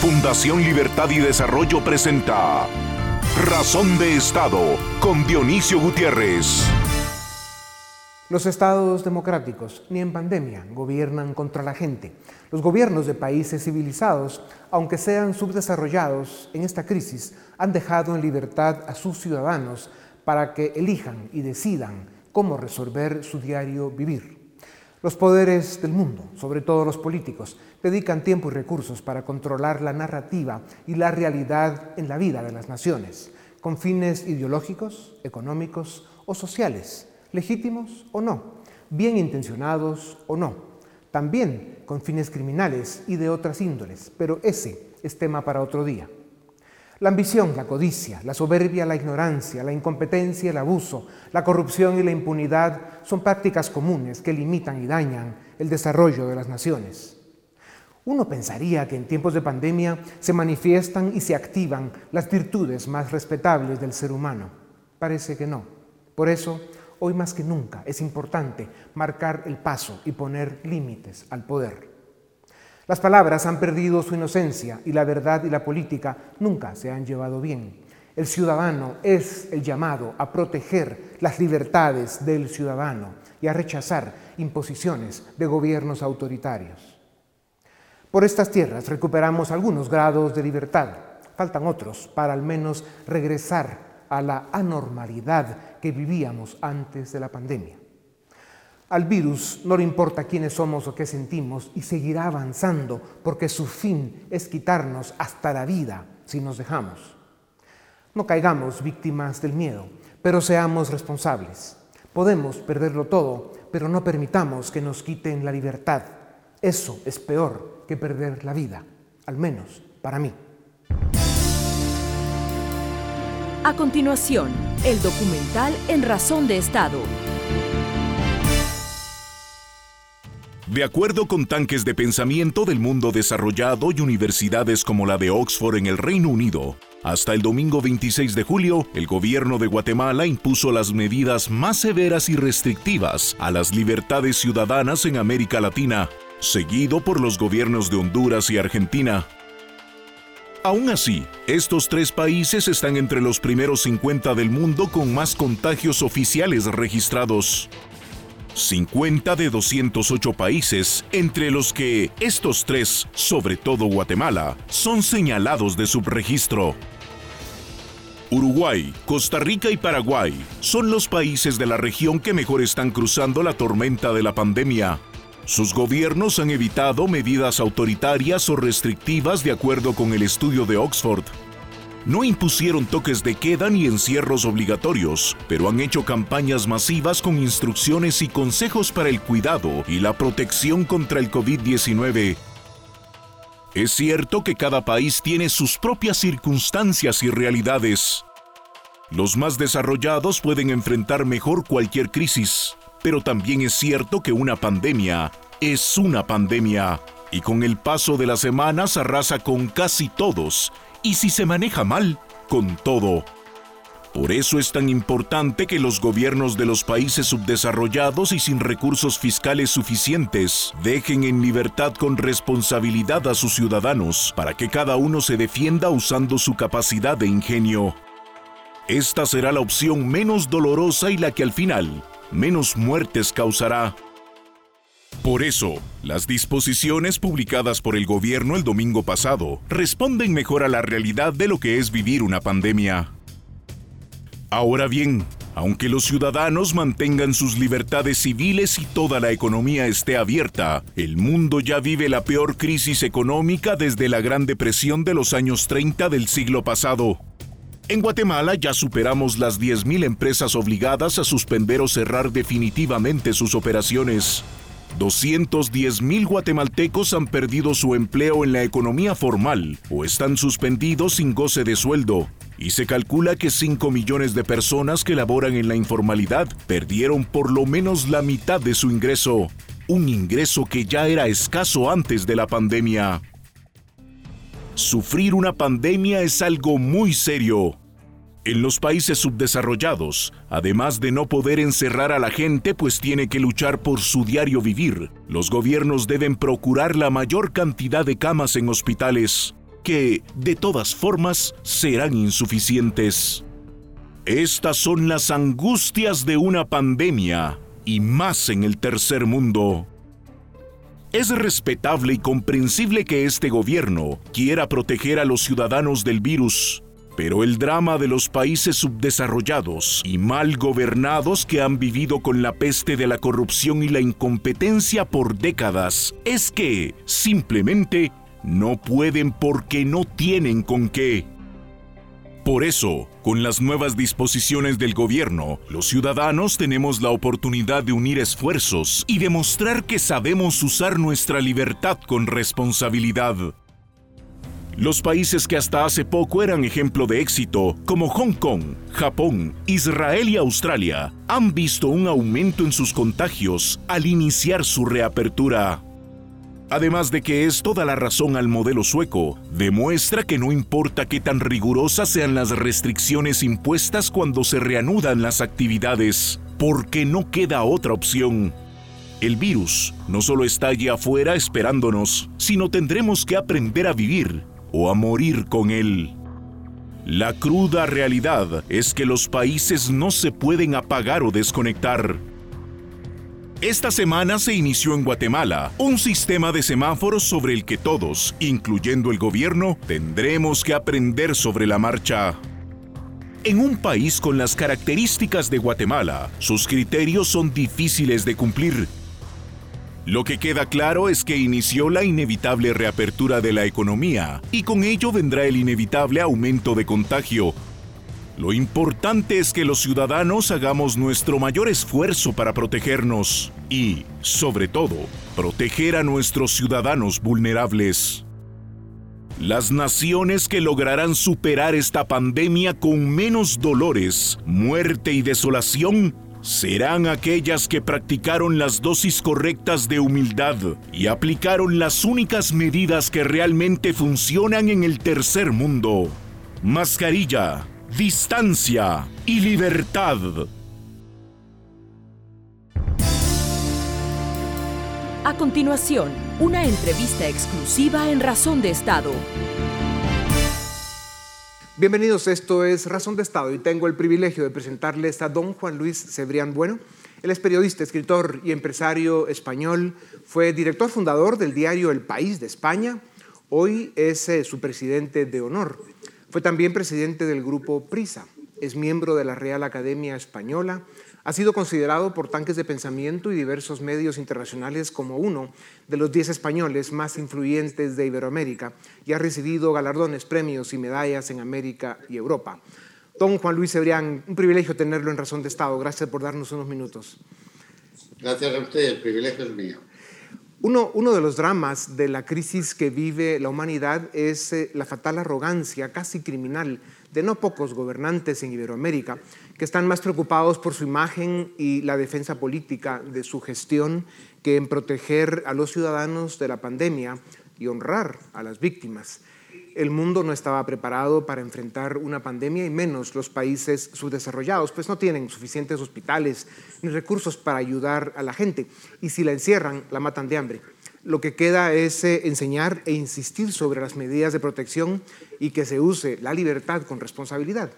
Fundación Libertad y Desarrollo presenta Razón de Estado con Dionisio Gutiérrez. Los estados democráticos, ni en pandemia, gobiernan contra la gente. Los gobiernos de países civilizados, aunque sean subdesarrollados en esta crisis, han dejado en libertad a sus ciudadanos para que elijan y decidan cómo resolver su diario vivir. Los poderes del mundo, sobre todo los políticos, dedican tiempo y recursos para controlar la narrativa y la realidad en la vida de las naciones, con fines ideológicos, económicos o sociales, legítimos o no, bien intencionados o no, también con fines criminales y de otras índoles, pero ese es tema para otro día. La ambición, la codicia, la soberbia, la ignorancia, la incompetencia, el abuso, la corrupción y la impunidad son prácticas comunes que limitan y dañan el desarrollo de las naciones. Uno pensaría que en tiempos de pandemia se manifiestan y se activan las virtudes más respetables del ser humano. Parece que no. Por eso, hoy más que nunca es importante marcar el paso y poner límites al poder. Las palabras han perdido su inocencia y la verdad y la política nunca se han llevado bien. El ciudadano es el llamado a proteger las libertades del ciudadano y a rechazar imposiciones de gobiernos autoritarios. Por estas tierras recuperamos algunos grados de libertad, faltan otros para al menos regresar a la anormalidad que vivíamos antes de la pandemia. Al virus no le importa quiénes somos o qué sentimos y seguirá avanzando porque su fin es quitarnos hasta la vida si nos dejamos. No caigamos víctimas del miedo, pero seamos responsables. Podemos perderlo todo, pero no permitamos que nos quiten la libertad. Eso es peor que perder la vida, al menos para mí. A continuación, el documental En Razón de Estado De acuerdo con tanques de pensamiento del mundo desarrollado y universidades como la de Oxford en el Reino Unido, hasta el domingo 26 de julio, el gobierno de Guatemala impuso las medidas más severas y restrictivas a las libertades ciudadanas en América Latina, seguido por los gobiernos de Honduras y Argentina. Aún así, estos tres países están entre los primeros 50 del mundo con más contagios oficiales registrados. 50 de 208 países, entre los que estos tres, sobre todo Guatemala, son señalados de subregistro. Uruguay, Costa Rica y Paraguay son los países de la región que mejor están cruzando la tormenta de la pandemia. Sus gobiernos han evitado medidas autoritarias o restrictivas de acuerdo con el estudio de Oxford no impusieron toques de queda ni encierros obligatorios, pero han hecho campañas masivas con instrucciones y consejos para el cuidado y la protección contra el COVID-19. Es cierto que cada país tiene sus propias circunstancias y realidades. Los más desarrollados pueden enfrentar mejor cualquier crisis, pero también es cierto que una pandemia es una pandemia y con el paso de las semanas arrasa con casi todos y si se maneja mal, con todo. Por eso es tan importante que los gobiernos de los países subdesarrollados y sin recursos fiscales suficientes dejen en libertad con responsabilidad a sus ciudadanos para que cada uno se defienda usando su capacidad de ingenio. Esta será la opción menos dolorosa y la que al final menos muertes causará. Por eso, las disposiciones publicadas por el gobierno el domingo pasado responden mejor a la realidad de lo que es vivir una pandemia. Ahora bien, aunque los ciudadanos mantengan sus libertades civiles y toda la economía esté abierta, el mundo ya vive la peor crisis económica desde la Gran Depresión de los años 30 del siglo pasado. En Guatemala ya superamos las 10.000 empresas obligadas a suspender o cerrar definitivamente sus operaciones. 210 mil guatemaltecos han perdido su empleo en la economía formal o están suspendidos sin goce de sueldo. Y se calcula que 5 millones de personas que laboran en la informalidad perdieron por lo menos la mitad de su ingreso, un ingreso que ya era escaso antes de la pandemia. Sufrir una pandemia es algo muy serio en los países subdesarrollados, además de no poder encerrar a la gente pues tiene que luchar por su diario vivir, los gobiernos deben procurar la mayor cantidad de camas en hospitales. que, de todas formas, serán insuficientes. Estas son las angustias de una pandemia, y más en el tercer mundo. Es respetable y comprensible que este gobierno quiera proteger a los ciudadanos del virus, pero el drama de los países subdesarrollados y mal gobernados que han vivido con la peste de la corrupción y la incompetencia por décadas es que, simplemente, no pueden porque no tienen con qué. Por eso, con las nuevas disposiciones del gobierno, los ciudadanos tenemos la oportunidad de unir esfuerzos y demostrar que sabemos usar nuestra libertad con responsabilidad. Los países que hasta hace poco eran ejemplo de éxito, como Hong Kong, Japón, Israel y Australia, han visto un aumento en sus contagios al iniciar su reapertura. Además de que es toda la razón al modelo sueco, demuestra que no importa qué tan rigurosas sean las restricciones impuestas cuando se reanudan las actividades, porque no queda otra opción. El virus no solo está allí afuera esperándonos, sino tendremos que aprender a vivir o a morir con él. La cruda realidad es que los países no se pueden apagar o desconectar. Esta semana se inició en Guatemala un sistema de semáforos sobre el que todos, incluyendo el gobierno, tendremos que aprender sobre la marcha. En un país con las características de Guatemala, sus criterios son difíciles de cumplir lo que queda claro es que inició la inevitable reapertura de la economía y con ello vendrá el inevitable aumento de contagio. Lo importante es que los ciudadanos hagamos nuestro mayor esfuerzo para protegernos y, sobre todo, proteger a nuestros ciudadanos vulnerables. Las naciones que lograrán superar esta pandemia con menos dolores, muerte y desolación serán aquellas que practicaron las dosis correctas de humildad y aplicaron las únicas medidas que realmente funcionan en el tercer mundo. Mascarilla, distancia y libertad. A continuación, una entrevista exclusiva en Razón de Estado. Bienvenidos, esto es Razón de Estado y tengo el privilegio de presentarles a don Juan Luis Cebrián Bueno. Él es periodista, escritor y empresario español. Fue director fundador del diario El País de España. Hoy es eh, su presidente de honor. Fue también presidente del grupo Prisa. Es miembro de la Real Academia Española ha sido considerado por tanques de pensamiento y diversos medios internacionales como uno de los 10 españoles más influyentes de Iberoamérica y ha recibido galardones, premios y medallas en América y Europa. Don Juan Luis Cebrián, un privilegio tenerlo en Razón de Estado. Gracias por darnos unos minutos. Gracias a usted, el privilegio es mío. Uno, uno, de los dramas de la crisis que vive la humanidad es eh, la fatal arrogancia, casi criminal, de no pocos gobernantes en Iberoamérica que están más preocupados por su imagen y la defensa política de su gestión que en proteger a los ciudadanos de la pandemia y honrar a las víctimas. El mundo no estaba preparado para enfrentar una pandemia y menos los países subdesarrollados, pues no tienen suficientes hospitales ni recursos para ayudar a la gente y si la encierran la matan de hambre. Lo que queda es eh, enseñar e insistir sobre las medidas de protección y que se use la libertad con responsabilidad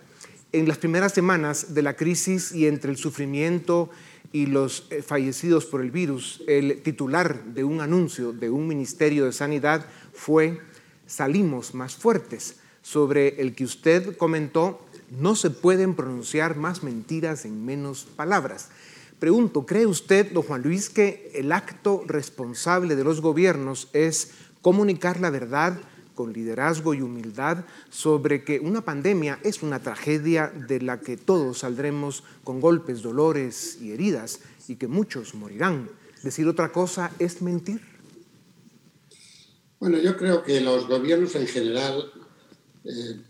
en las primeras semanas de la crisis y entre el sufrimiento y los eh, fallecidos por el virus, el titular de un anuncio de un Ministerio de Sanidad fue salimos más fuertes, sobre el que usted comentó, no se pueden pronunciar más mentiras en menos palabras. Pregunto, ¿cree usted, don Juan Luis, que el acto responsable de los gobiernos es comunicar la verdad con liderazgo y humildad sobre que una pandemia es una tragedia de la que todos saldremos con golpes, dolores y heridas y que muchos morirán. Decir otra cosa es mentir. Bueno, yo creo que los gobiernos en general, eh,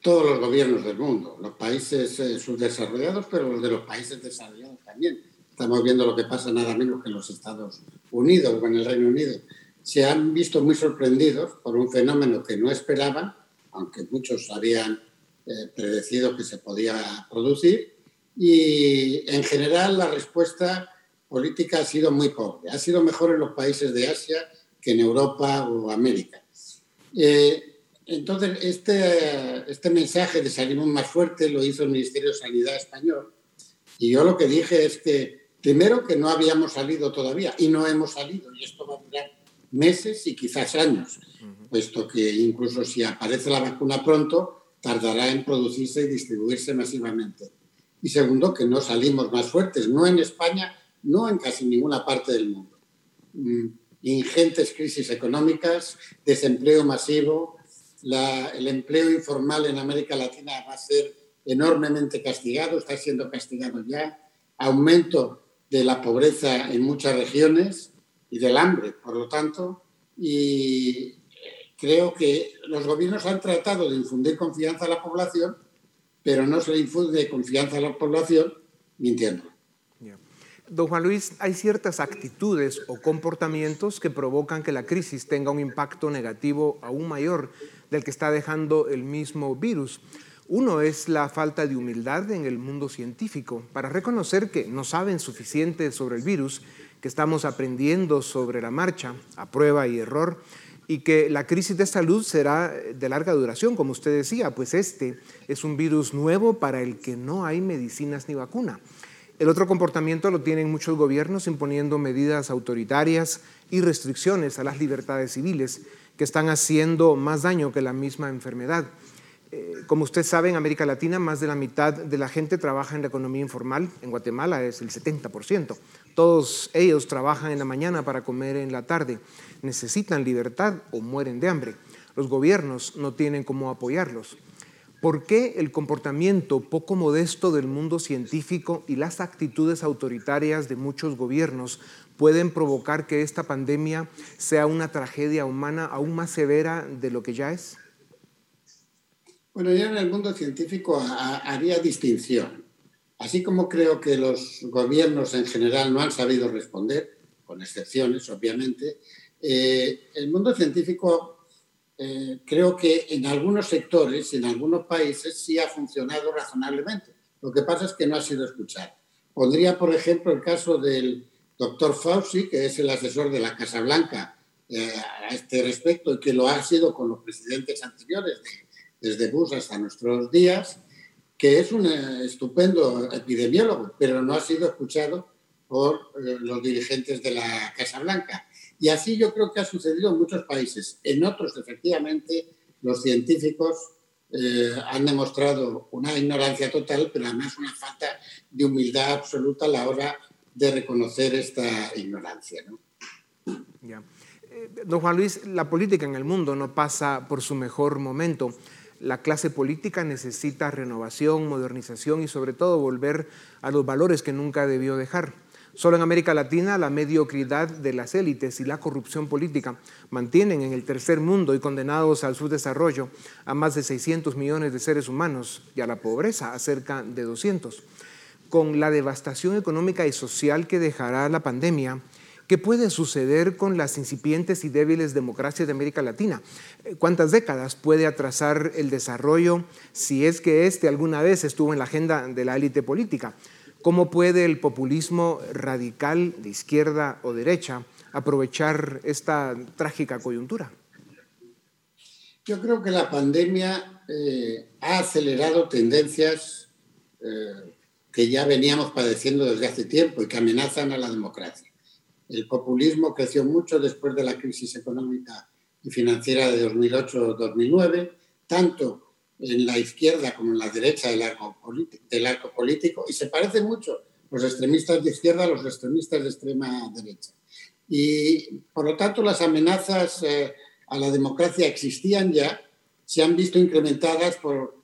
todos los gobiernos del mundo, los países eh, subdesarrollados, pero los de los países desarrollados también. Estamos viendo lo que pasa nada menos que en los Estados Unidos o en el Reino Unido se han visto muy sorprendidos por un fenómeno que no esperaban, aunque muchos habían eh, predecido que se podía producir, y en general la respuesta política ha sido muy pobre. Ha sido mejor en los países de Asia que en Europa o América. Eh, entonces, este, este mensaje de salimos más fuerte lo hizo el Ministerio de Sanidad español. Y yo lo que dije es que, primero, que no habíamos salido todavía y no hemos salido. Y esto va a durar meses y quizás años, puesto que incluso si aparece la vacuna pronto, tardará en producirse y distribuirse masivamente. Y segundo, que no salimos más fuertes, no en España, no en casi ninguna parte del mundo. Mm, ingentes crisis económicas, desempleo masivo, el empleo informal en América Latina va a ser enormemente castigado, está siendo castigado ya, aumento de la pobreza en muchas regiones y del hambre, por lo tanto, y creo que los gobiernos han tratado de infundir confianza a la población, pero no se le infunde confianza a la población mintiendo. Don Juan Luis, hay ciertas actitudes o comportamientos que provocan que la crisis tenga un impacto negativo aún mayor del que está dejando el mismo virus. Uno es la falta de humildad en el mundo científico para reconocer que no saben suficiente sobre el virus, que estamos aprendiendo sobre la marcha, a prueba y error, y que la crisis de salud será de larga duración, como usted decía, pues este es un virus nuevo para el que no hay medicinas ni vacuna. El otro comportamiento lo tienen muchos gobiernos imponiendo medidas autoritarias y restricciones a las libertades civiles que están haciendo más daño que la misma enfermedad. Eh, como usted sabe, en América Latina más de la mitad de la gente trabaja en la economía informal. En Guatemala es el 70%. Todos ellos trabajan en la mañana para comer en la tarde. Necesitan libertad o mueren de hambre. Los gobiernos no tienen cómo apoyarlos. ¿Por qué el comportamiento poco modesto del mundo científico y las actitudes autoritarias de muchos gobiernos pueden provocar que esta pandemia sea una tragedia humana aún más severa de lo que ya es? Bueno, yo en el mundo científico haría distinción. Así como creo que los gobiernos en general no han sabido responder, con excepciones, obviamente, eh, el mundo científico eh, creo que en algunos sectores, en algunos países, sí ha funcionado razonablemente. Lo que pasa es que no ha sido escuchado. Pondría, por ejemplo, el caso del doctor Fauci, que es el asesor de la Casa Blanca eh, a este respecto y que lo ha sido con los presidentes anteriores, desde Bush hasta nuestros días, que es un eh, estupendo epidemiólogo, pero no ha sido escuchado por eh, los dirigentes de la Casa Blanca. Y así yo creo que ha sucedido en muchos países. En otros, efectivamente, los científicos han demostrado una ignorancia total, pero además una falta de humildad absoluta a la hora de reconocer esta ignorancia. ¿no? Eh, don Juan Luis, la política en el mundo no pasa por su mejor momento. La clase política necesita renovación, modernización y sobre todo volver a los valores que nunca debió dejar. Solo en América Latina la mediocridad de las élites y la corrupción política mantienen en el tercer mundo y condenados al subdesarrollo a más de 600 millones de seres humanos y a la pobreza a cerca de 200 con la devastación económica y social que dejará la pandemia, ¿qué puede suceder con las incipientes y débiles democracias de América Latina? ¿Cuántas décadas puede atrasar el desarrollo si es que éste alguna vez estuvo en la agenda de la élite política? ¿Cómo puede el populismo radical de izquierda o derecha aprovechar esta trágica coyuntura? Yo creo que la pandemia eh, ha acelerado tendencias eh, que ya veníamos padeciendo desde hace tiempo y que amenazan a la democracia. El populismo creció mucho después de la crisis económica y financiera de 2008-2009, tanto en la izquierda como en la derecha del arco, político, y se parecen mucho los extremistas de izquierda a los extremistas de extrema derecha. Y por lo tanto las amenazas eh, a la democracia existían ya, se han visto incrementadas por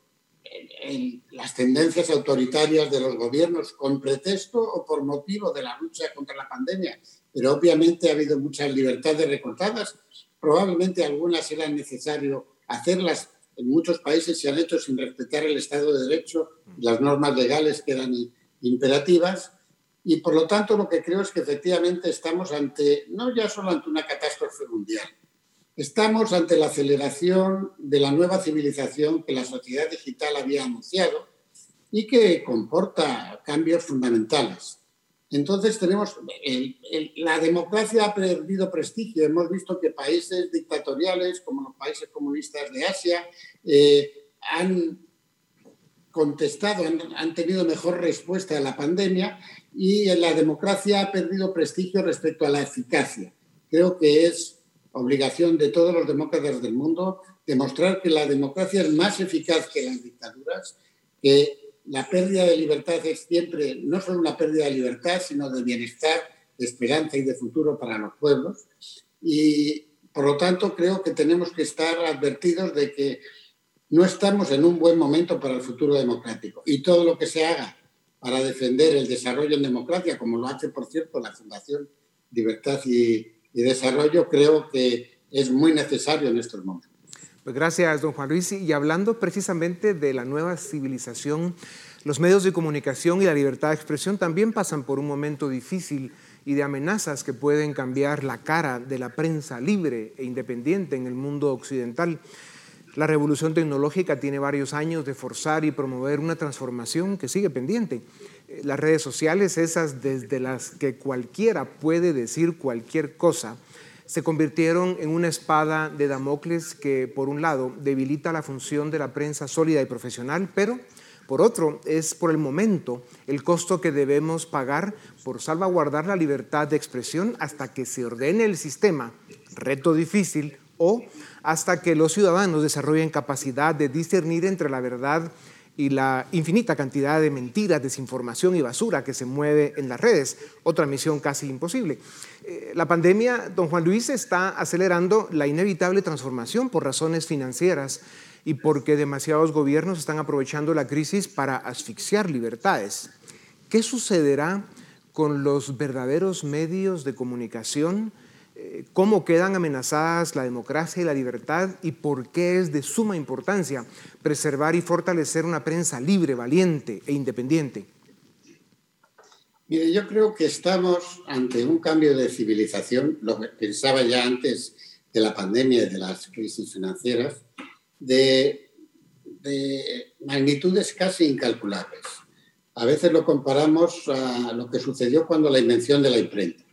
las tendencias autoritarias de los gobiernos con pretexto o por motivo de la lucha contra la pandemia. Pero obviamente ha habido muchas libertades recortadas. Probablemente algunas eran necesario hacerlas. En muchos países se han hecho sin respetar el Estado de Derecho las normas legales que eran imperativas. Y por lo tanto lo que creo es que efectivamente estamos ante, no ya solo ante una catástrofe mundial, Estamos ante la aceleración de la nueva civilización que la sociedad digital había anunciado y que comporta cambios fundamentales. Entonces tenemos, la democracia ha perdido prestigio. Hemos visto que países dictatoriales como los países comunistas de Asia eh, han contestado, han, tenido mejor respuesta a la pandemia y la democracia ha perdido prestigio respecto a la eficacia. Creo que es obligación de todos los demócratas del mundo demostrar que la democracia es más eficaz que las dictaduras, que la pérdida de libertad es siempre no solo una pérdida de libertad, sino de bienestar, de esperanza y de futuro para los pueblos. Y por lo tanto creo que tenemos que estar advertidos de que no estamos en un buen momento para el futuro democrático. Y todo lo que se haga para defender el desarrollo en democracia, como lo hace, por cierto, la Fundación Libertad y, y Desarrollo, creo que es muy necesario en estos momentos. Pues gracias, don Juan Luis. Y hablando precisamente de la nueva civilización, los medios de comunicación y la libertad de expresión también pasan por un momento difícil y de amenazas que pueden cambiar la cara de la prensa libre e independiente en el mundo occidental. La revolución tecnológica tiene varios años de forzar y promover una transformación que sigue pendiente. Las redes sociales, esas desde las que cualquiera puede decir cualquier cosa, se convirtieron en una espada de Damocles que, por un lado, debilita la función de la prensa sólida y profesional, pero, por otro, es por el momento el costo que debemos pagar por salvaguardar la libertad de expresión hasta que se ordene el sistema, reto difícil, o hasta que los ciudadanos desarrollen capacidad de discernir entre la verdad y la infinita cantidad de mentiras, desinformación y basura que se mueve en las redes, otra misión casi imposible. Eh, la pandemia, don Juan Luis, está acelerando la inevitable transformación por razones financieras y porque demasiados gobiernos están aprovechando la crisis para asfixiar libertades. ¿Qué sucederá con los verdaderos medios de comunicación? Eh, cómo quedan amenazadas la democracia y la libertad y por qué es de suma importancia preservar y fortalecer una prensa libre, valiente e independiente. Mire, yo creo que estamos ante un cambio de civilización, lo que pensaba ya antes de la pandemia y de las crisis financieras, de, de magnitudes casi incalculables. A veces lo comparamos a lo que sucedió cuando la invención de la imprenta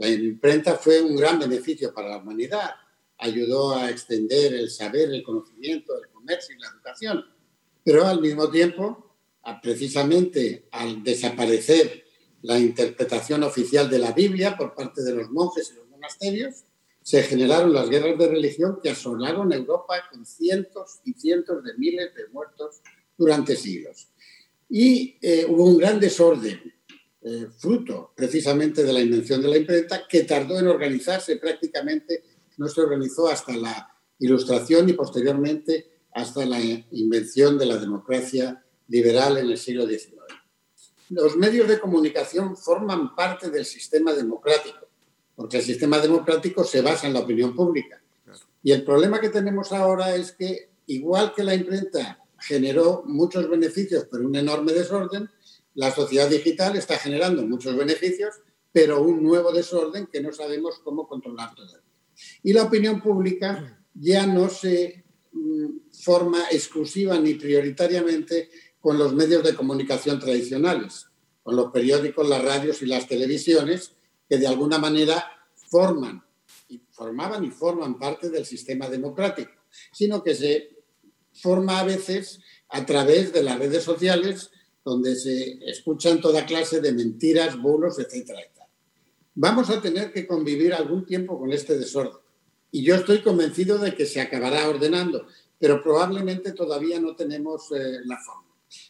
la imprenta fue un gran beneficio para la humanidad. Ayudó a extender el saber, el conocimiento, el comercio y la educación. Pero al mismo tiempo, precisamente al desaparecer la interpretación oficial de la Biblia por parte de los monjes y los monasterios, se generaron las guerras de religión que asolaron Europa con cientos y cientos de miles de muertos durante siglos. Y eh, hubo un gran desorden eh, fruto precisamente de la invención de la imprenta, que tardó en organizarse prácticamente, no se organizó hasta la ilustración y posteriormente hasta la invención de la democracia liberal en el siglo XIX. Los medios de comunicación forman parte del sistema democrático, porque el sistema democrático se basa en la opinión pública. Y el problema que tenemos ahora es que, igual que la imprenta generó muchos beneficios, pero un enorme desorden, la sociedad digital está generando muchos beneficios, pero un nuevo desorden que no sabemos cómo controlar todavía. Y la opinión pública ya no se mm, forma exclusiva ni prioritariamente con los medios de comunicación tradicionales, con los periódicos, las radios y las televisiones, que de alguna manera forman, y formaban y forman parte del sistema democrático, sino que se forma a veces a través de las redes sociales donde se escuchan toda clase de mentiras, bulos, etcétera. Vamos a tener que convivir algún tiempo con este desorden. Y yo estoy convencido de que se acabará ordenando, pero probablemente todavía no tenemos eh, la forma.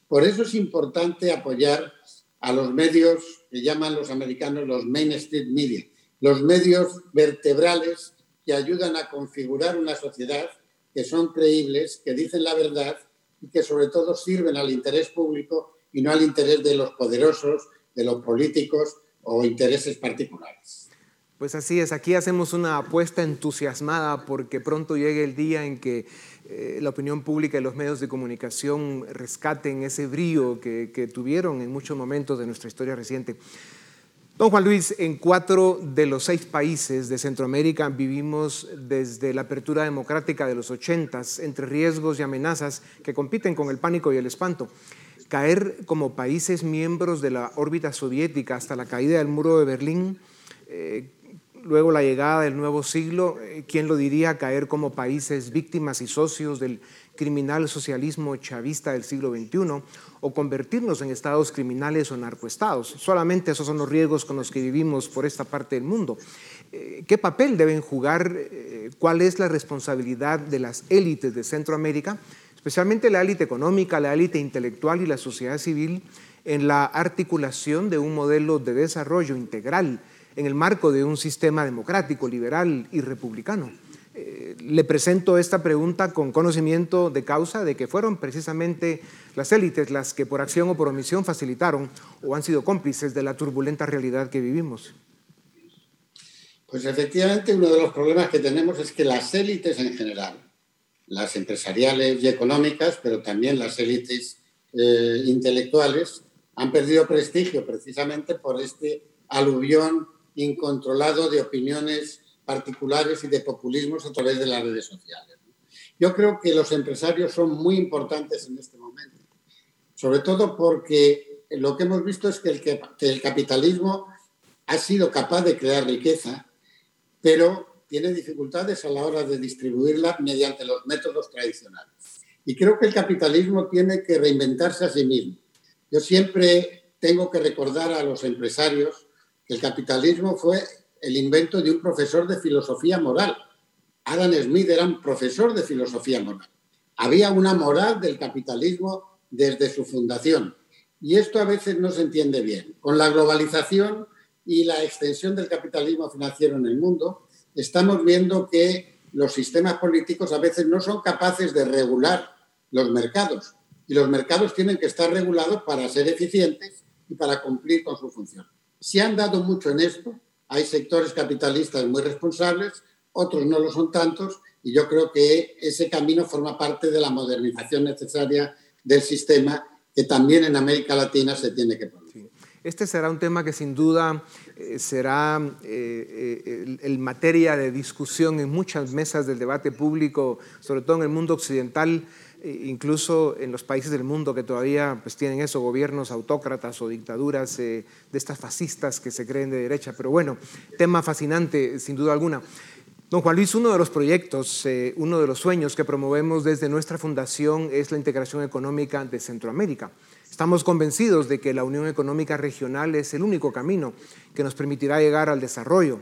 Por eso es importante apoyar a los medios que llaman los americanos los mainstream media, los medios vertebrales que ayudan a configurar una sociedad que son creíbles, que dicen la verdad y que sobre todo sirven al interés público y no al interés de los poderosos, de los políticos o intereses particulares. Pues así es, aquí hacemos una apuesta entusiasmada porque pronto llegue el día en que eh, la opinión pública y los medios de comunicación rescaten ese brío que, que tuvieron en muchos momentos de nuestra historia reciente. Don Juan Luis, en cuatro de los seis países de Centroamérica vivimos desde la apertura democrática de los ochentas entre riesgos y amenazas que compiten con el pánico y el espanto. Caer como países miembros de la órbita soviética hasta la caída del muro de Berlín, eh, luego la llegada del nuevo siglo, eh, ¿quién lo diría? Caer como países víctimas y socios del criminal socialismo chavista del siglo XXI o convertirnos en estados criminales o narcoestados. Solamente esos son los riesgos con los que vivimos por esta parte del mundo. Eh, ¿Qué papel deben jugar? ¿Cuál es la responsabilidad de las élites de Centroamérica? Especialmente la élite económica, la élite intelectual y la sociedad civil, en la articulación de un modelo de desarrollo integral en el marco de un sistema democrático, liberal y republicano. Eh, le presento esta pregunta con conocimiento de causa de que fueron precisamente las élites las que por acción o por omisión facilitaron o han sido cómplices de la turbulenta realidad que vivimos. Pues efectivamente uno de los problemas que tenemos es que las élites en general las empresariales y económicas, pero también las élites eh, intelectuales, han perdido prestigio precisamente por este aluvión incontrolado de opiniones particulares y de populismos a través de las redes sociales. Yo creo que los empresarios son muy importantes en este momento, sobre todo porque lo que hemos visto es que el, que el capitalismo ha sido capaz de crear riqueza, pero tiene dificultades a la hora de distribuirla mediante los métodos tradicionales. Y creo que el capitalismo tiene que reinventarse a sí mismo. Yo siempre tengo que recordar a los empresarios que el capitalismo fue el invento de un profesor de filosofía moral. Adam Smith era un profesor de filosofía moral. Había una moral del capitalismo desde su fundación. Y esto a veces no se entiende bien. Con la globalización y la extensión del capitalismo financiero en el mundo, estamos viendo que los sistemas políticos a veces no son capaces de regular los mercados y los mercados tienen que estar regulados para ser eficientes y para cumplir con su función. Se han dado mucho en esto, hay sectores capitalistas muy responsables, otros no lo son tantos y yo creo que ese camino forma parte de la modernización necesaria del sistema que también en América Latina se tiene que poner. Este será un tema que sin duda eh, será eh, eh, el, materia de discusión en muchas mesas del debate público, sobre todo en el mundo occidental, incluso en los países del mundo que todavía pues, tienen eso, gobiernos autócratas o dictaduras de estas fascistas que se creen de derecha. Pero bueno, tema fascinante, sin duda alguna. Don Juan Luis, uno de los proyectos, uno de los sueños que promovemos desde nuestra fundación es la integración económica de Centroamérica. Estamos convencidos de que la Unión Económica Regional es el único camino que nos permitirá llegar al desarrollo.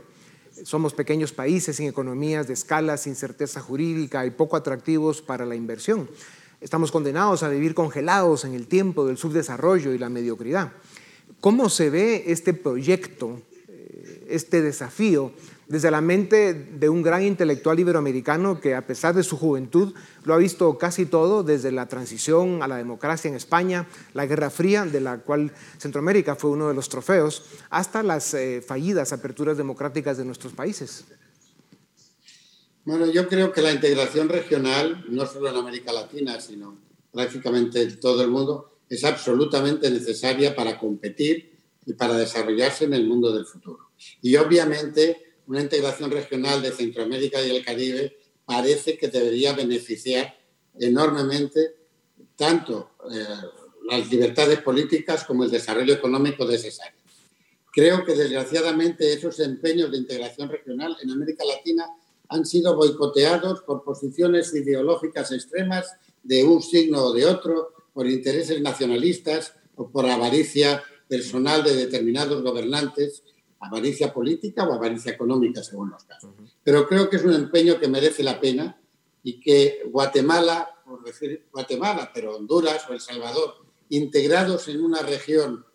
Somos pequeños países sin economías de escala, sin certeza jurídica y poco atractivos para la inversión. Estamos condenados a vivir congelados en el tiempo del subdesarrollo y la mediocridad. ¿Cómo se ve este proyecto, eh, este desafío desde la mente de un gran intelectual iberoamericano que a pesar de su juventud lo ha visto casi todo, desde la transición a la democracia en España, la Guerra Fría, de la cual Centroamérica fue uno de los trofeos, hasta las eh, fallidas aperturas democráticas de nuestros países. Bueno, yo creo que la integración regional, no solo en América Latina, sino prácticamente en todo el mundo, es absolutamente necesaria para competir y para desarrollarse en el mundo del futuro. Y obviamente una integración regional de Centroamérica y el Caribe parece que debería beneficiar enormemente tanto eh, las libertades políticas como el desarrollo económico de esas áreas. Creo que desgraciadamente esos empeños de integración regional en América Latina han sido boicoteados por posiciones ideológicas extremas de un signo o de otro, por intereses nacionalistas o por avaricia personal de determinados gobernantes avaricia política o avaricia económica, según los casos. Pero creo que es un empeño que merece la pena y que Guatemala, por decir Guatemala, pero Honduras o El Salvador, integrados en una región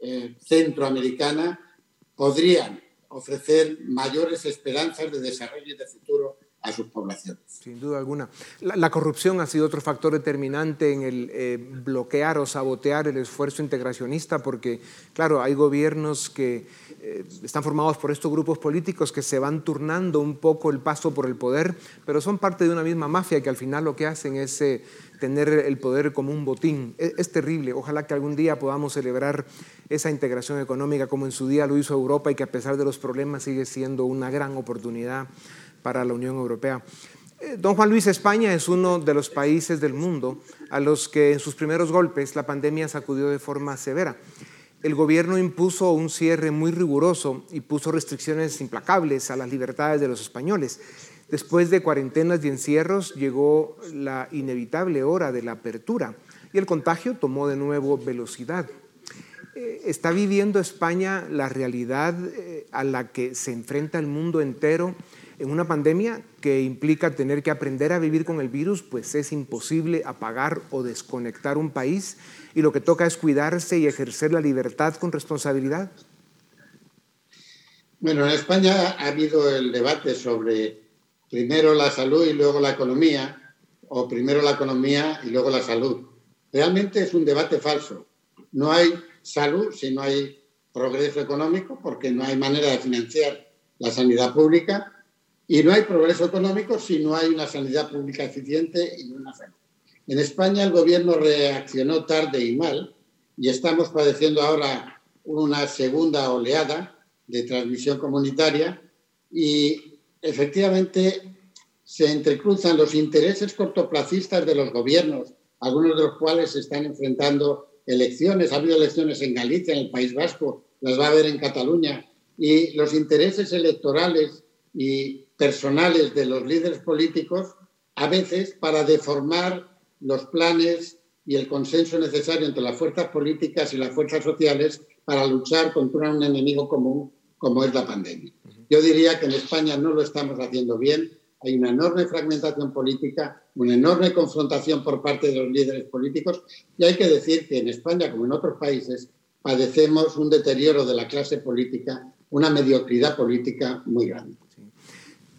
eh, centroamericana, podrían ofrecer mayores esperanzas de desarrollo y de futuro a sus poblaciones. Sin duda alguna. La, corrupción ha sido otro factor determinante en el eh, bloquear o sabotear el esfuerzo integracionista, porque, claro, hay gobiernos que eh, están formados por estos grupos políticos que se van turnando un poco el paso por el poder, pero son parte de una misma mafia que al final lo que hacen es eh, tener el poder como un botín. Es, es, terrible. Ojalá que algún día podamos celebrar esa integración económica como en su día lo hizo Europa y que a pesar de los problemas sigue siendo una gran oportunidad para la Unión Europea. Eh, don Juan Luis, España es uno de los países del mundo a los que en sus primeros golpes la pandemia sacudió de forma severa. El gobierno impuso un cierre muy riguroso y puso restricciones implacables a las libertades de los españoles. Después de cuarentenas y encierros llegó la inevitable hora de la apertura y el contagio tomó de nuevo velocidad. Eh, ¿Está viviendo España la realidad eh, a la que se enfrenta el mundo entero en una pandemia que implica tener que aprender a vivir con el virus? Pues es imposible apagar o desconectar un país y lo que toca es cuidarse y ejercer la libertad con responsabilidad. Bueno, en España ha habido el debate sobre primero la salud y luego la economía, o primero la economía y luego la salud. Realmente es un debate falso. No hay salud si no hay progreso económico, porque no hay manera de financiar la sanidad pública, y no hay progreso económico si no hay una sanidad pública eficiente y una salud. En España el gobierno reaccionó tarde y mal, y estamos padeciendo ahora una segunda oleada de transmisión comunitaria, y efectivamente se entrecruzan los intereses cortoplacistas de los gobiernos, algunos de los cuales se están enfrentando elecciones. Ha habido elecciones en Galicia, en el País Vasco, las va a haber en Cataluña. Y los intereses electorales y personales de los líderes políticos, a veces para deformar los planes y el consenso necesario entre las fuerzas políticas y las fuerzas sociales para luchar contra un enemigo común como es la pandemia. Yo diría que en España no lo estamos haciendo bien. Hay una enorme fragmentación política, una enorme confrontación por parte de los líderes políticos y hay que decir que en España, como en otros países, padecemos un deterioro de la clase política, una mediocridad política muy grande.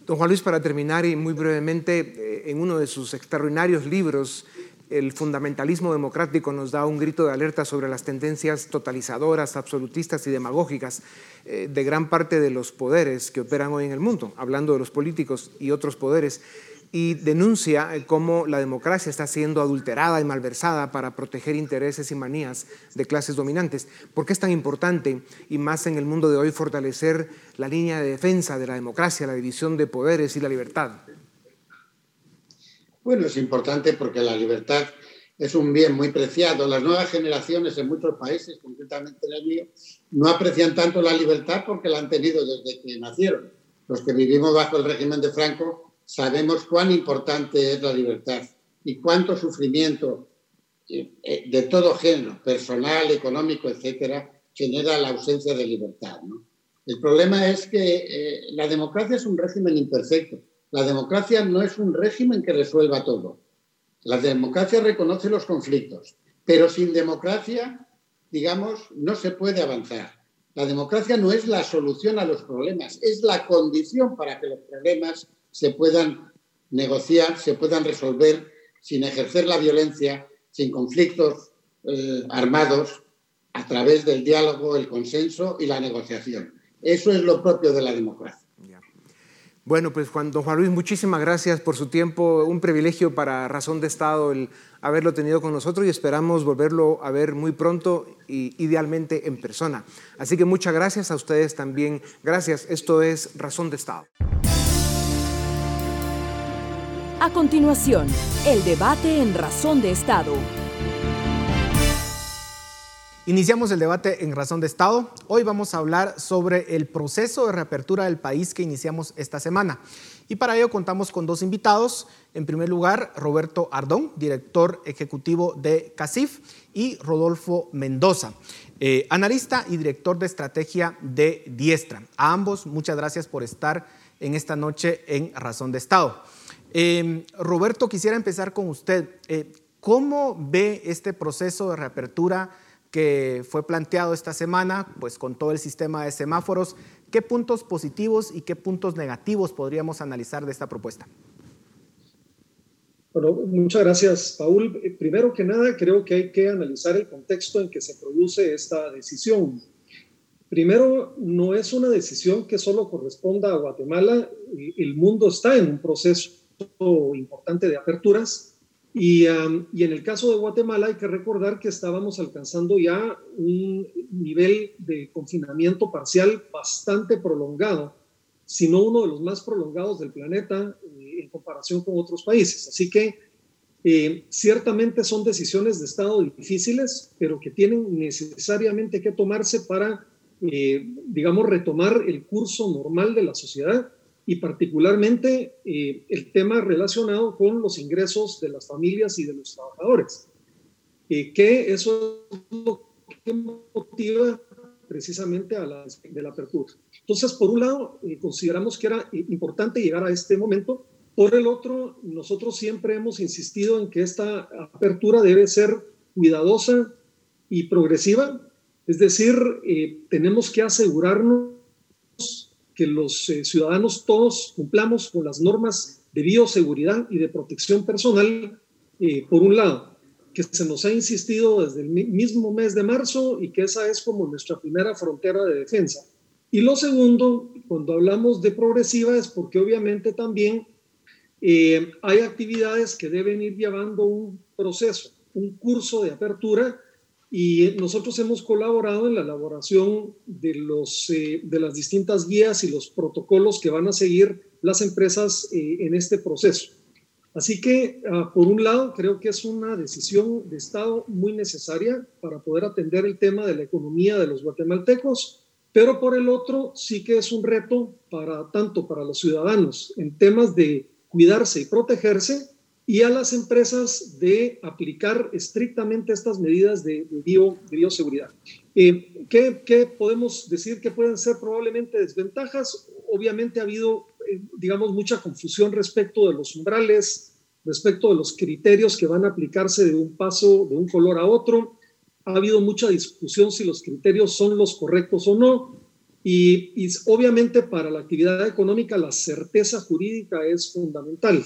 Don Juan Luis, para terminar y muy brevemente, eh, en uno de sus extraordinarios libros, el fundamentalismo democrático nos da un grito de alerta sobre las tendencias totalizadoras, absolutistas y demagógicas eh, de gran parte de los poderes que operan hoy en el mundo, hablando de los políticos y otros poderes, y denuncia cómo la democracia está siendo adulterada y malversada para proteger intereses y manías de clases dominantes. ¿Por qué es tan importante, y más en el mundo de hoy, fortalecer la línea de defensa de la democracia, la división de poderes y la libertad? Bueno, es importante porque la libertad es un bien muy preciado. Las nuevas generaciones en muchos países, concretamente en el mío, no aprecian tanto la libertad porque la han tenido desde que nacieron. Los que vivimos bajo el régimen de Franco sabemos cuán importante es la libertad y cuánto sufrimiento eh, eh, de todo género, personal, económico, etcétera, genera la ausencia de libertad. El problema es que eh, la democracia es un régimen imperfecto la democracia no es un régimen que resuelva todo. La democracia reconoce los conflictos, pero sin democracia, digamos, no se puede avanzar. La democracia no es la solución a los problemas, es la condición para que los problemas se puedan negociar, se puedan resolver sin ejercer la violencia, sin conflictos eh, armados, a través del diálogo, el consenso y la negociación. Eso es lo propio de la democracia. Bueno, pues Juan, don Juan Luis, muchísimas gracias por su tiempo. Un privilegio para Razón de Estado el haberlo tenido con nosotros y esperamos volverlo a ver muy pronto y idealmente en persona. Así que muchas gracias a ustedes también. Gracias. Esto es Razón de Estado. A continuación, el debate en Razón de Estado. Iniciamos el debate en Razón de Estado. Hoy vamos a hablar sobre el proceso de reapertura del país que iniciamos esta semana. Y para ello contamos con dos invitados. En primer lugar, Roberto Ardón, director ejecutivo de CACIF, y Rodolfo Mendoza, eh, analista y director de estrategia de Diestra. A ambos, muchas gracias por estar en esta noche en Razón de Estado. Em, Roberto, quisiera empezar con usted. Eh, ¿Cómo ve este proceso de reapertura? que fue planteado esta semana, pues con todo el sistema de semáforos, ¿qué puntos positivos y qué puntos negativos podríamos analizar de esta propuesta? Bueno, muchas gracias, Paul. Eh, primero que nada, creo que hay que analizar el contexto en que se produce esta decisión. Primero, no es una decisión que solo corresponda a Guatemala. El mundo está en un proceso importante de aperturas y, y, en el caso de Guatemala hay que recordar que estábamos alcanzando ya un nivel de confinamiento parcial bastante prolongado, si no uno de los más prolongados del planeta. Eh, en comparación con otros países. Así que eh, ciertamente son decisiones de Estado difíciles, pero que tienen necesariamente que tomarse para, eh, digamos, retomar el curso normal de la sociedad y particularmente eh, el tema relacionado con los ingresos de las familias y de los trabajadores, que eso es lo que motiva precisamente a la, de la apertura. Entonces, por un lado, consideramos que era importante llegar a este momento. Por el otro, nosotros siempre hemos insistido en que esta apertura debe ser cuidadosa y progresiva, es decir, eh, tenemos que asegurarnos que los eh, ciudadanos todos cumplamos con las normas de bioseguridad y de protección personal, eh, por un lado, que se nos ha insistido desde el mismo mes de marzo y que esa es como nuestra primera frontera de defensa. Y lo segundo, cuando hablamos de progresiva, es porque obviamente también eh, hay actividades que deben ir llevando un proceso, un curso de apertura y nosotros hemos colaborado en la elaboración de, los, eh, de las distintas guías y los protocolos que van a seguir las empresas eh, en este proceso. Así que, ah, por un lado, creo que es una decisión de Estado muy necesaria para poder atender el tema de la economía de los guatemaltecos, pero por el otro, sí que es un reto para tanto para los ciudadanos en temas de cuidarse y protegerse y a las empresas de aplicar estrictamente estas medidas de, bio, bioseguridad. Eh, ¿qué, podemos decir que pueden ser probablemente desventajas? Obviamente ha habido, eh, digamos, mucha confusión respecto de los umbrales, respecto de los criterios que van a aplicarse de un paso, de un color a otro. Ha habido mucha discusión si los criterios son los correctos o no. Y, obviamente para la actividad económica la certeza jurídica es fundamental.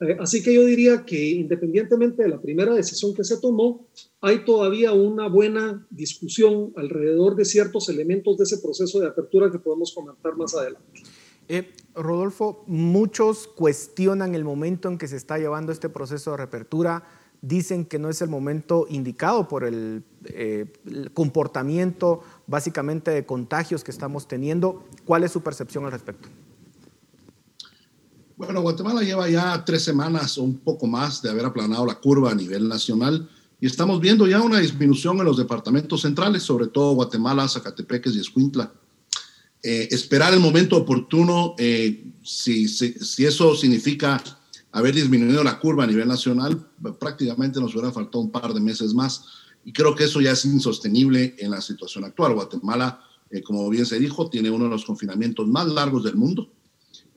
Eh, así que yo diría que independientemente de la primera decisión que se tomó, hay todavía una buena discusión alrededor de ciertos elementos de ese proceso de apertura que podemos comentar más adelante. Eh, Rodolfo, muchos cuestionan el momento en que se está llevando este proceso de reapertura dicen que no es el momento indicado por el, eh, comportamiento básicamente de contagios que estamos teniendo. ¿Cuál es su percepción al respecto? Bueno, Guatemala lleva ya tres semanas o un poco más de haber aplanado la curva a nivel nacional y estamos viendo ya una disminución en los departamentos centrales, sobre todo Guatemala, Zacatepeques y Escuintla. Eh, esperar el momento oportuno, eh, si, si, eso significa haber disminuido la curva a nivel nacional, prácticamente nos hubiera faltado un par de meses más. Y creo que eso ya es insostenible en la situación actual. Guatemala, eh, como bien se dijo, tiene uno de los confinamientos más largos del mundo.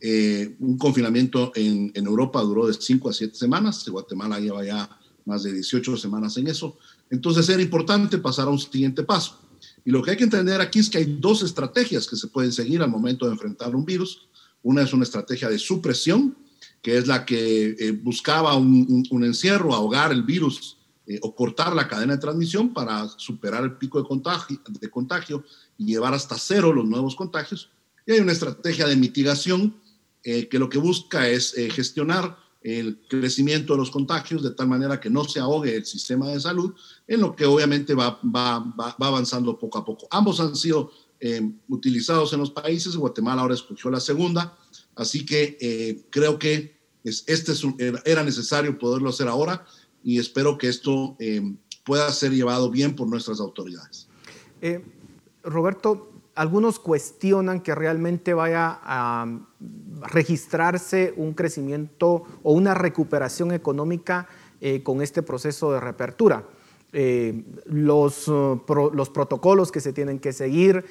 Eh, un confinamiento en, Europa duró de 5 a 7 semanas. Guatemala lleva ya más de 18 semanas en eso. Entonces era importante pasar a un siguiente paso. Y lo que hay que entender aquí es que hay dos estrategias que se pueden seguir al momento de enfrentar un virus. Una es una estrategia de supresión, que es la que eh, buscaba un, encierro, ahogar el virus eh, o cortar la cadena de transmisión para superar el pico de contagio, de contagio y llevar hasta cero los nuevos contagios. Y hay una estrategia de mitigación eh, que lo que busca es gestionar el crecimiento de los contagios de tal manera que no se ahogue el sistema de salud, en lo que obviamente va, va, va, avanzando poco a poco. Ambos han sido utilizados en los países, Guatemala ahora escogió la segunda, Así que eh, creo que este es era necesario poderlo hacer ahora y espero que esto eh, pueda ser llevado bien por nuestras autoridades. Eh, Roberto, algunos cuestionan que realmente vaya a registrarse un crecimiento o una recuperación económica con este proceso de reapertura. los, los, protocolos que se tienen que seguir,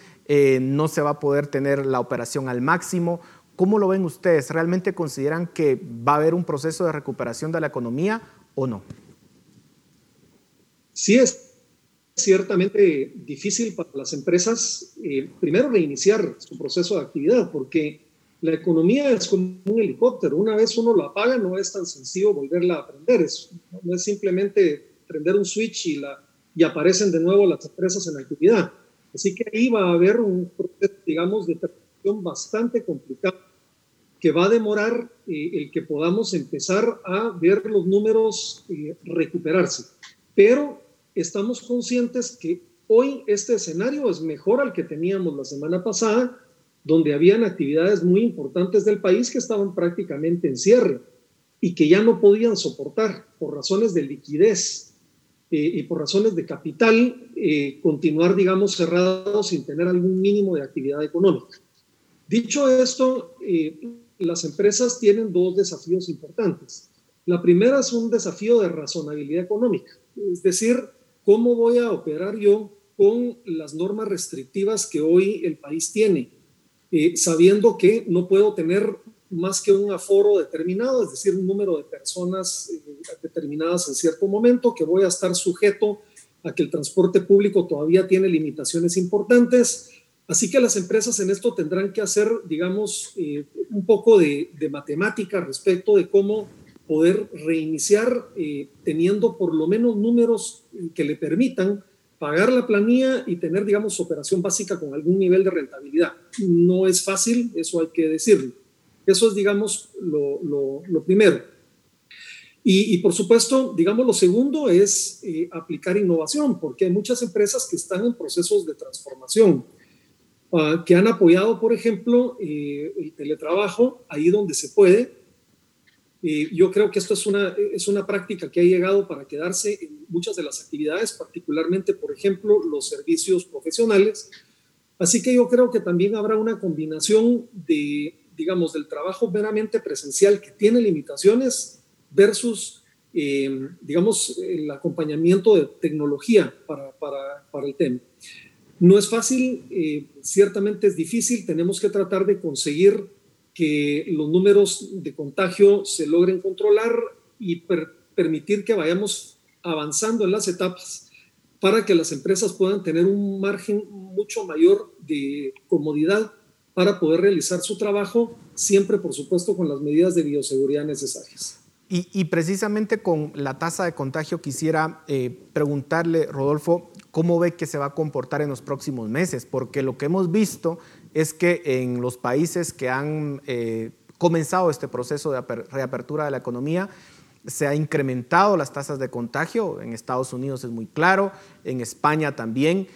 no se va a poder tener la operación al máximo. ¿Cómo lo ven ustedes? ¿Realmente consideran que va a haber un proceso de recuperación de la economía o no? Sí, es ciertamente difícil para las empresas, eh, primero reiniciar su proceso de actividad, porque la economía es como un helicóptero. Una vez uno la apaga, no es tan sencillo volverla a prender. no es simplemente prender un switch y, la, y aparecen de nuevo las empresas en actividad. Así que ahí va a haber un proceso, digamos, de transición bastante complicado que va a demorar eh, el que podamos empezar a ver los números eh, recuperarse. Pero estamos conscientes que hoy este escenario es mejor al que teníamos la semana pasada donde habían actividades muy importantes del país que estaban prácticamente en cierre y que ya no podían soportar por razones de liquidez eh, y por razones de capital eh, continuar, digamos, cerrados sin tener algún mínimo de actividad económica. Dicho esto, eh, las empresas tienen dos desafíos importantes. La primera es un desafío de razonabilidad económica, es decir, cómo voy a operar yo con las normas restrictivas que hoy el país tiene, sabiendo que no puedo tener más que un aforo determinado, es decir, un número de personas eh, determinadas en cierto momento, que voy a estar sujeto a que el transporte público todavía tiene limitaciones importantes. Así que las empresas en esto tendrán que hacer, digamos, eh, un poco de, matemática respecto de cómo poder reiniciar eh, teniendo por lo menos números que le permitan pagar la planilla y tener, digamos, operación básica con algún nivel de rentabilidad. No es fácil, eso hay que decirlo. Eso es, digamos, lo, primero. Y, por supuesto, digamos, lo segundo es eh, aplicar innovación, porque hay muchas empresas que están en procesos de transformación, ah, que han apoyado, por ejemplo, eh, el teletrabajo ahí donde se puede. Yo creo que esto es una, es una práctica que ha llegado para quedarse en muchas de las actividades, particularmente, por ejemplo, los servicios profesionales. Así que yo creo que también habrá una combinación de digamos, del trabajo meramente presencial que tiene limitaciones versus, eh, digamos, el acompañamiento de tecnología para, para, para el tema. No es fácil, eh, ciertamente es difícil, tenemos que tratar de conseguir que los números de contagio se logren controlar y permitir que vayamos avanzando en las etapas para que las empresas puedan tener un margen mucho mayor de comodidad para poder realizar su trabajo, siempre por supuesto con las medidas de bioseguridad necesarias. Y, precisamente con la tasa de contagio quisiera eh, preguntarle, Rodolfo, ¿cómo ve que se va a comportar en los próximos meses? Porque lo que hemos visto es que en los países que han eh, comenzado este proceso de reapertura de la economía, se ha incrementado las tasas de contagio, en Estados Unidos es muy claro, en España también,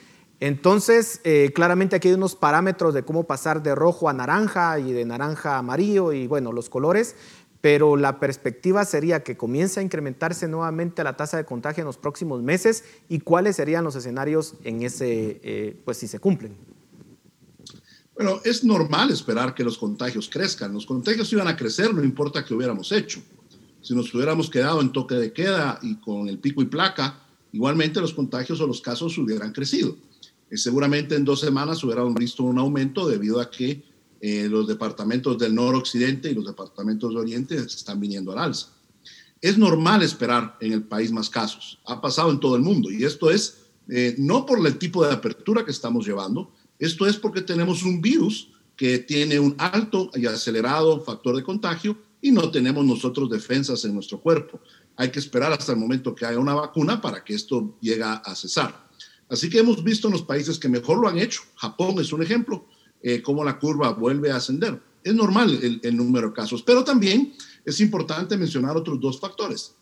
entonces, eh, claramente aquí hay unos parámetros de cómo pasar de rojo a naranja y de naranja a amarillo y bueno, los colores, pero la perspectiva sería que comience a incrementarse nuevamente la tasa de contagio en los próximos meses y cuáles serían los escenarios en ese, eh, pues si se cumplen. Bueno, es normal esperar que los contagios crezcan. Los contagios iban a crecer, no importa qué hubiéramos hecho. Si nos hubiéramos quedado en toque de queda y con el pico y placa, igualmente los contagios o los casos hubieran crecido. Eh, seguramente en dos semanas hubiéramos visto un aumento debido a que eh, los departamentos del noroccidente y los departamentos de oriente están viniendo al alza. Es normal esperar en el país más casos. Ha pasado en todo el mundo y esto es eh, no por el tipo de apertura que estamos llevando, esto es porque tenemos un virus que tiene un alto y acelerado factor de contagio y no tenemos nosotros defensas en nuestro cuerpo. Hay que esperar hasta el momento que haya una vacuna para que esto llegue a cesar. Así que hemos visto en los países que mejor lo han hecho, Japón es un ejemplo, eh, cómo la curva vuelve a ascender. Es normal el, el número de casos, pero también es importante mencionar otros dos factores.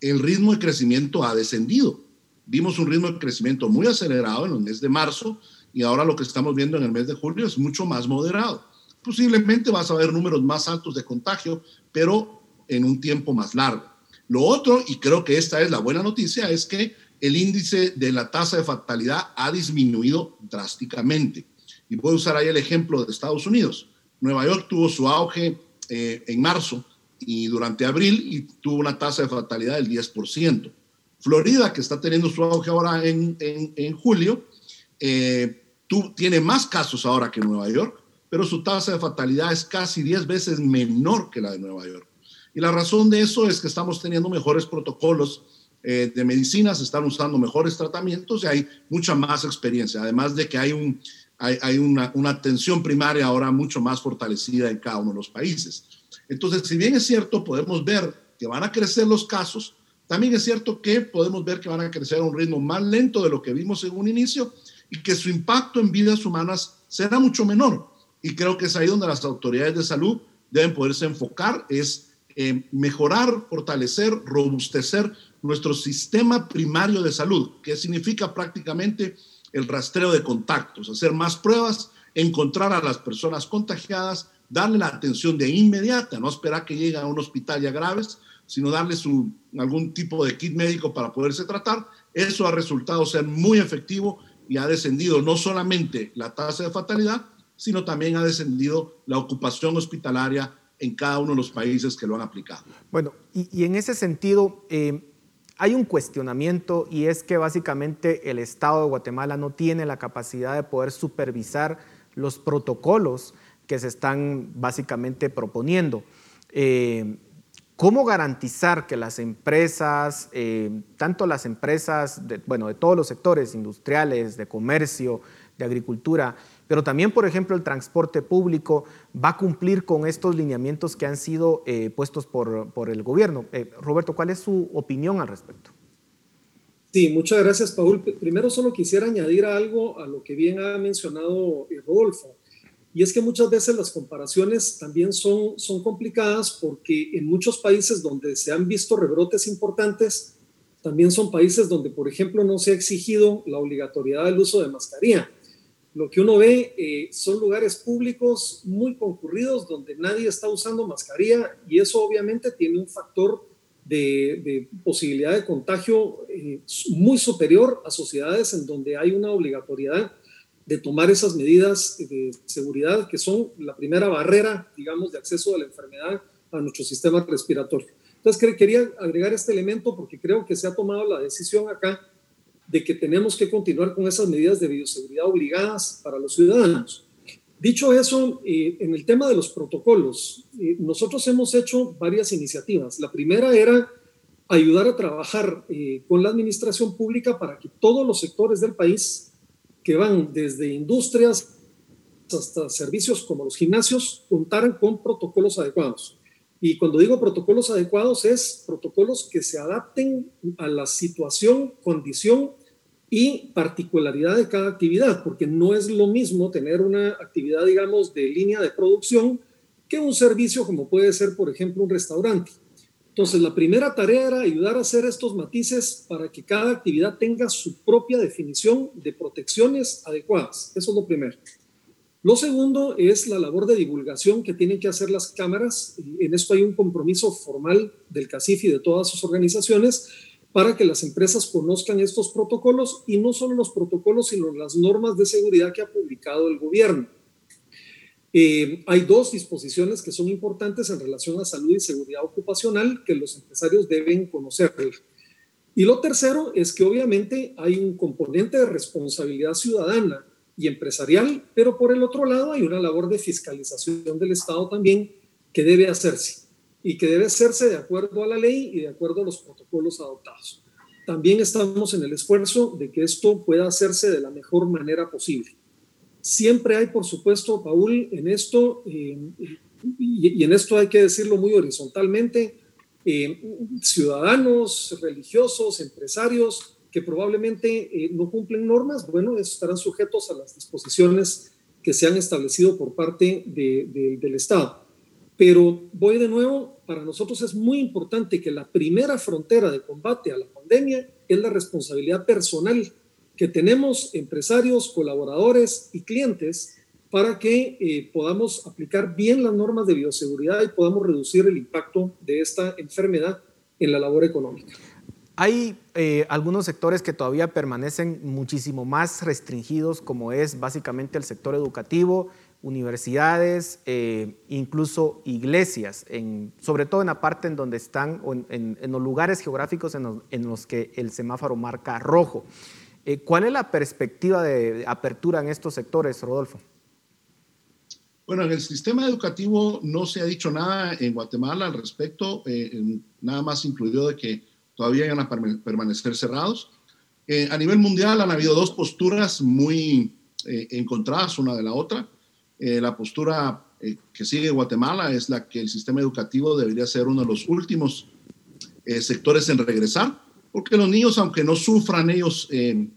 El ritmo de crecimiento ha descendido. Vimos un ritmo de crecimiento muy acelerado en el mes de marzo y ahora lo que estamos viendo en el mes de julio es mucho más moderado. Posiblemente vas a ver números más altos de contagio, pero en un tiempo más largo. Lo otro, y creo que esta es la buena noticia, es que el índice de la tasa de fatalidad ha disminuido drásticamente. Y voy a usar ahí el ejemplo de Estados Unidos. Nueva York tuvo su auge eh, en marzo y durante abril y tuvo una tasa de fatalidad del 10%. Florida, que está teniendo su auge ahora en, julio, eh, tiene más casos ahora que Nueva York, pero su tasa de fatalidad es casi 10 veces menor que la de Nueva York. Y la razón de eso es que estamos teniendo mejores protocolos eh, de medicina, se están usando mejores tratamientos y hay mucha más experiencia, además de que hay, una, una, atención primaria ahora mucho más fortalecida en cada uno de los países. Entonces, si bien es cierto, podemos ver que van a crecer los casos, también es cierto que podemos ver que van a crecer a un ritmo más lento de lo que vimos en un inicio y que su impacto en vidas humanas será mucho menor. Y creo que es ahí donde las autoridades de salud deben poderse enfocar, es mejorar, fortalecer, robustecer nuestro sistema primario de salud, que significa prácticamente el rastreo de contactos, hacer más pruebas encontrar a las personas contagiadas, darle la atención de inmediata, no esperar que lleguen a un hospital ya graves, sino darle algún tipo de kit médico para poderse tratar. Eso ha resultado ser muy efectivo y ha descendido no solamente la tasa de fatalidad, sino también ha descendido la ocupación hospitalaria en cada uno de los países que lo han aplicado. Bueno, y, en ese sentido, eh, hay un cuestionamiento y es que básicamente el Estado de Guatemala no tiene la capacidad de poder supervisar los protocolos que se están básicamente proponiendo. Eh, ¿Cómo garantizar que las empresas, eh, tanto las empresas, de, bueno, de todos los sectores industriales, de comercio, de agricultura, pero también, por ejemplo, el transporte público va a cumplir con estos lineamientos que han sido eh, puestos por, por, el gobierno. Eh, Roberto, ¿cuál es su opinión al respecto? Sí, muchas gracias, Paul. Primero solo quisiera añadir algo a lo que bien ha mencionado Rodolfo. Y es que muchas veces las comparaciones también son, son complicadas porque en muchos países donde se han visto rebrotes importantes, también son países donde, por ejemplo, no se ha exigido la obligatoriedad del uso de mascarilla. Lo que uno ve eh, son lugares públicos muy concurridos donde nadie está usando mascarilla y eso obviamente tiene un factor de, posibilidad de contagio eh, muy superior a sociedades en donde hay una obligatoriedad de tomar esas medidas de seguridad que son la primera barrera, digamos, de acceso a la enfermedad a nuestro sistema respiratorio. Entonces, quería agregar este elemento porque creo que se ha tomado la decisión acá de que tenemos que continuar con esas medidas de bioseguridad obligadas para los ciudadanos. Dicho eso, eh, en el tema de los protocolos, eh, nosotros hemos hecho varias iniciativas. La primera era ayudar a trabajar eh, con la administración pública para que todos los sectores del país, que van desde industrias hasta servicios como los gimnasios, contaran con protocolos adecuados. Y cuando digo protocolos adecuados es protocolos que se adapten a la situación, condición y particularidad de cada actividad, porque no es lo mismo tener una actividad, digamos, de línea de producción que un servicio como puede ser, por ejemplo, un restaurante. Entonces, la primera tarea era ayudar a hacer estos matices para que cada actividad tenga su propia definición de protecciones adecuadas. Eso es lo primero. Lo segundo es la labor de divulgación que tienen que hacer las cámaras. En esto hay un compromiso formal del CACIF y de todas sus organizaciones para que las empresas conozcan estos protocolos y no solo los protocolos, sino las normas de seguridad que ha publicado el gobierno. Eh, hay dos disposiciones que son importantes en relación a salud y seguridad ocupacional que los empresarios deben conocer. Y lo tercero es que obviamente hay un componente de responsabilidad ciudadana y empresarial, pero por el otro lado hay una labor de fiscalización del Estado también que debe hacerse y que debe hacerse de acuerdo a la ley y de acuerdo a los protocolos adoptados. También estamos en el esfuerzo de que esto pueda hacerse de la mejor manera posible. Siempre hay, por supuesto, Paul, en esto, eh, y, en esto hay que decirlo muy horizontalmente, eh, ciudadanos, religiosos, empresarios que probablemente eh, no cumplen normas, bueno, estarán sujetos a las disposiciones que se han establecido por parte del Estado. Pero voy de nuevo, para nosotros es muy importante que la primera frontera de combate a la pandemia es la responsabilidad personal que tenemos empresarios, colaboradores y clientes para que eh, podamos aplicar bien las normas de bioseguridad y podamos reducir el impacto de esta enfermedad en la labor económica. Hay eh, algunos sectores que todavía permanecen muchísimo más restringidos, como es básicamente el sector educativo, universidades, eh, incluso iglesias, sobre todo en la parte en donde están, o en, los lugares geográficos en los, que el semáforo marca rojo. Eh, ¿Cuál es la perspectiva de apertura en estos sectores, Rodolfo? Bueno, en el sistema educativo no se ha dicho nada en Guatemala al respecto, eh, nada más incluido de que todavía van a permanecer cerrados. a nivel mundial han habido dos posturas muy encontradas una de la otra. Eh, la postura eh, que sigue Guatemala es la que el sistema educativo debería ser uno de los últimos eh, sectores en regresar, porque los niños, aunque no sufran ellos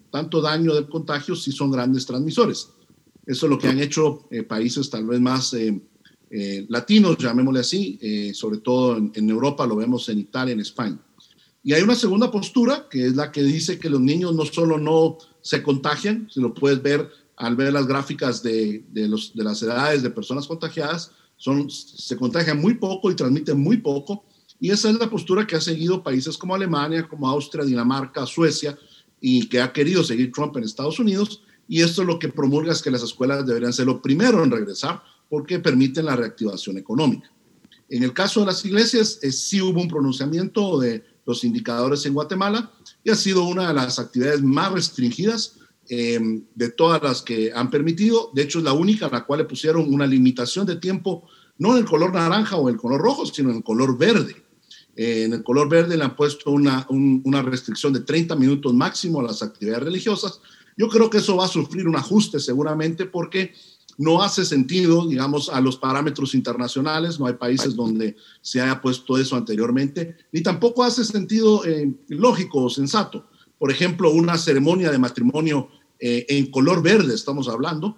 tanto daño del contagio, sí son grandes transmisores. Eso es lo que han hecho países tal vez más latinos, llamémosle así, sobre todo en, Europa, lo vemos en Italia, en España. Y hay una segunda postura, que es la que dice que los niños no solo no se contagian, sino puedes ver al ver las gráficas de, de las edades de personas contagiadas, son, se contagian muy poco y transmiten muy poco. Y esa es la postura que ha seguido países como Alemania, como Austria, Dinamarca, Suecia, y que ha querido seguir Trump en Estados Unidos. Y esto lo que promulga es que las escuelas deberían ser lo primero en regresar porque permiten la reactivación económica. En el caso de las iglesias, sí hubo un pronunciamiento de los indicadores en Guatemala y ha sido una de las actividades más restringidas em, de todas las que han permitido. De hecho, es la única a la cual le pusieron una limitación de tiempo, no en el color naranja o el color rojo, sino en el color verde. Eh, en el color verde le han puesto una, una restricción de 30 minutos máximo a las actividades religiosas. Yo creo que eso va a sufrir un ajuste seguramente porque no hace sentido, digamos, a los parámetros internacionales, no hay países donde se haya puesto eso anteriormente, ni tampoco hace sentido eh, lógico o sensato. Por ejemplo, una ceremonia de matrimonio eh, en color verde, estamos hablando,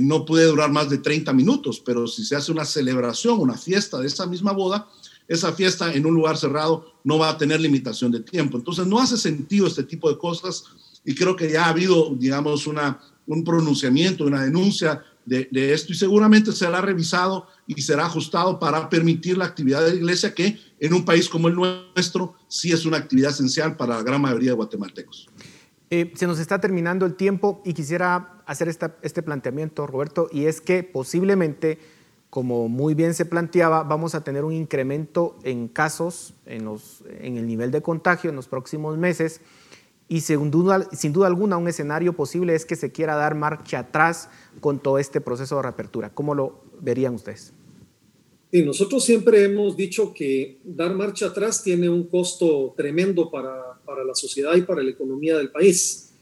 no puede durar más de 30 minutos, pero si se hace una celebración, una fiesta de esa misma boda, esa fiesta en un lugar cerrado no va a tener limitación de tiempo. Entonces, no hace sentido este tipo de cosas y creo que ya ha habido, digamos, una, un pronunciamiento, una denuncia de, esto y seguramente será revisado y será ajustado para permitir la actividad de la iglesia que en un país como el nuestro sí es una actividad esencial para la gran mayoría de guatemaltecos. Eh, se nos está terminando el tiempo y quisiera hacer este planteamiento, Roberto, y es que posiblemente, como muy bien se planteaba, vamos a tener un incremento en casos, en, el nivel de contagio en los próximos meses y sin duda, alguna un escenario posible es que se quiera dar marcha atrás con todo este proceso de reapertura. ¿Cómo lo verían ustedes? Nosotros siempre hemos dicho que dar marcha atrás tiene un costo tremendo para la sociedad y para la economía del país.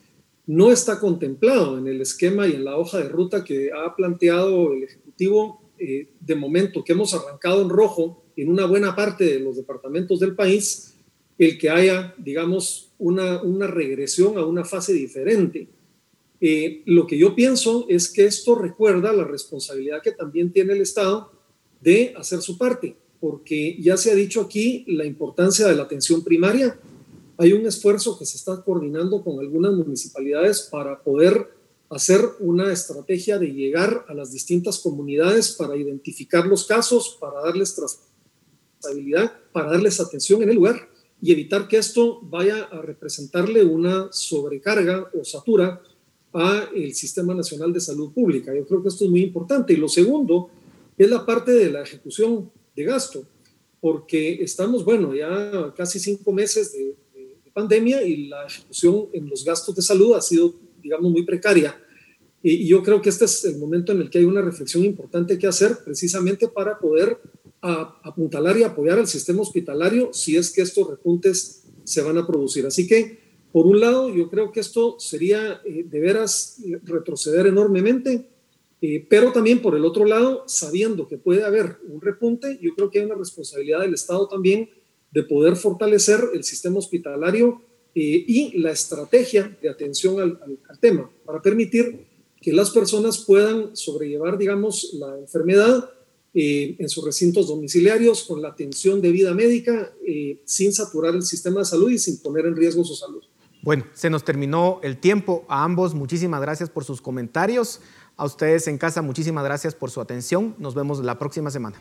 No está contemplado en el esquema y en la hoja de ruta que ha planteado el Ejecutivo eh, de momento, que hemos arrancado en rojo en una buena parte de los departamentos del país, el que haya, digamos, una, una regresión a una fase diferente. Eh, lo que yo pienso es que esto recuerda la responsabilidad que también tiene el Estado de hacer su parte, porque ya se ha dicho aquí la importancia de la atención primaria. Hay un esfuerzo que se está coordinando con algunas municipalidades para poder hacer una estrategia de llegar a las distintas comunidades para identificar los casos, para darles trazabilidad, para darles atención en el lugar y evitar que esto vaya a representarle una sobrecarga o satura a el Sistema Nacional de Salud Pública. Yo creo que esto es muy importante. Y lo segundo es la parte de la ejecución de gasto, porque estamos, bueno, ya casi cinco meses de, pandemia y la ejecución en los gastos de salud ha sido, digamos, muy precaria. Y, yo creo que este es el momento en el que hay una reflexión importante que hacer precisamente para poder a apuntalar y apoyar al sistema hospitalario si es que estos repuntes se van a producir. Así que, por un lado, yo creo que esto sería eh, de veras retroceder enormemente, eh, pero también por el otro lado, sabiendo que puede haber un repunte, yo creo que hay una responsabilidad del Estado también de poder fortalecer el sistema hospitalario y la estrategia de atención al, al tema para permitir que las personas puedan sobrellevar, digamos, la enfermedad eh, en sus recintos domiciliarios con la atención de vida médica eh, sin saturar el sistema de salud y sin poner en riesgo su salud. Bueno, se nos terminó el tiempo. A ambos, muchísimas gracias por sus comentarios. A ustedes en casa, muchísimas gracias por su atención. Nos vemos la próxima semana.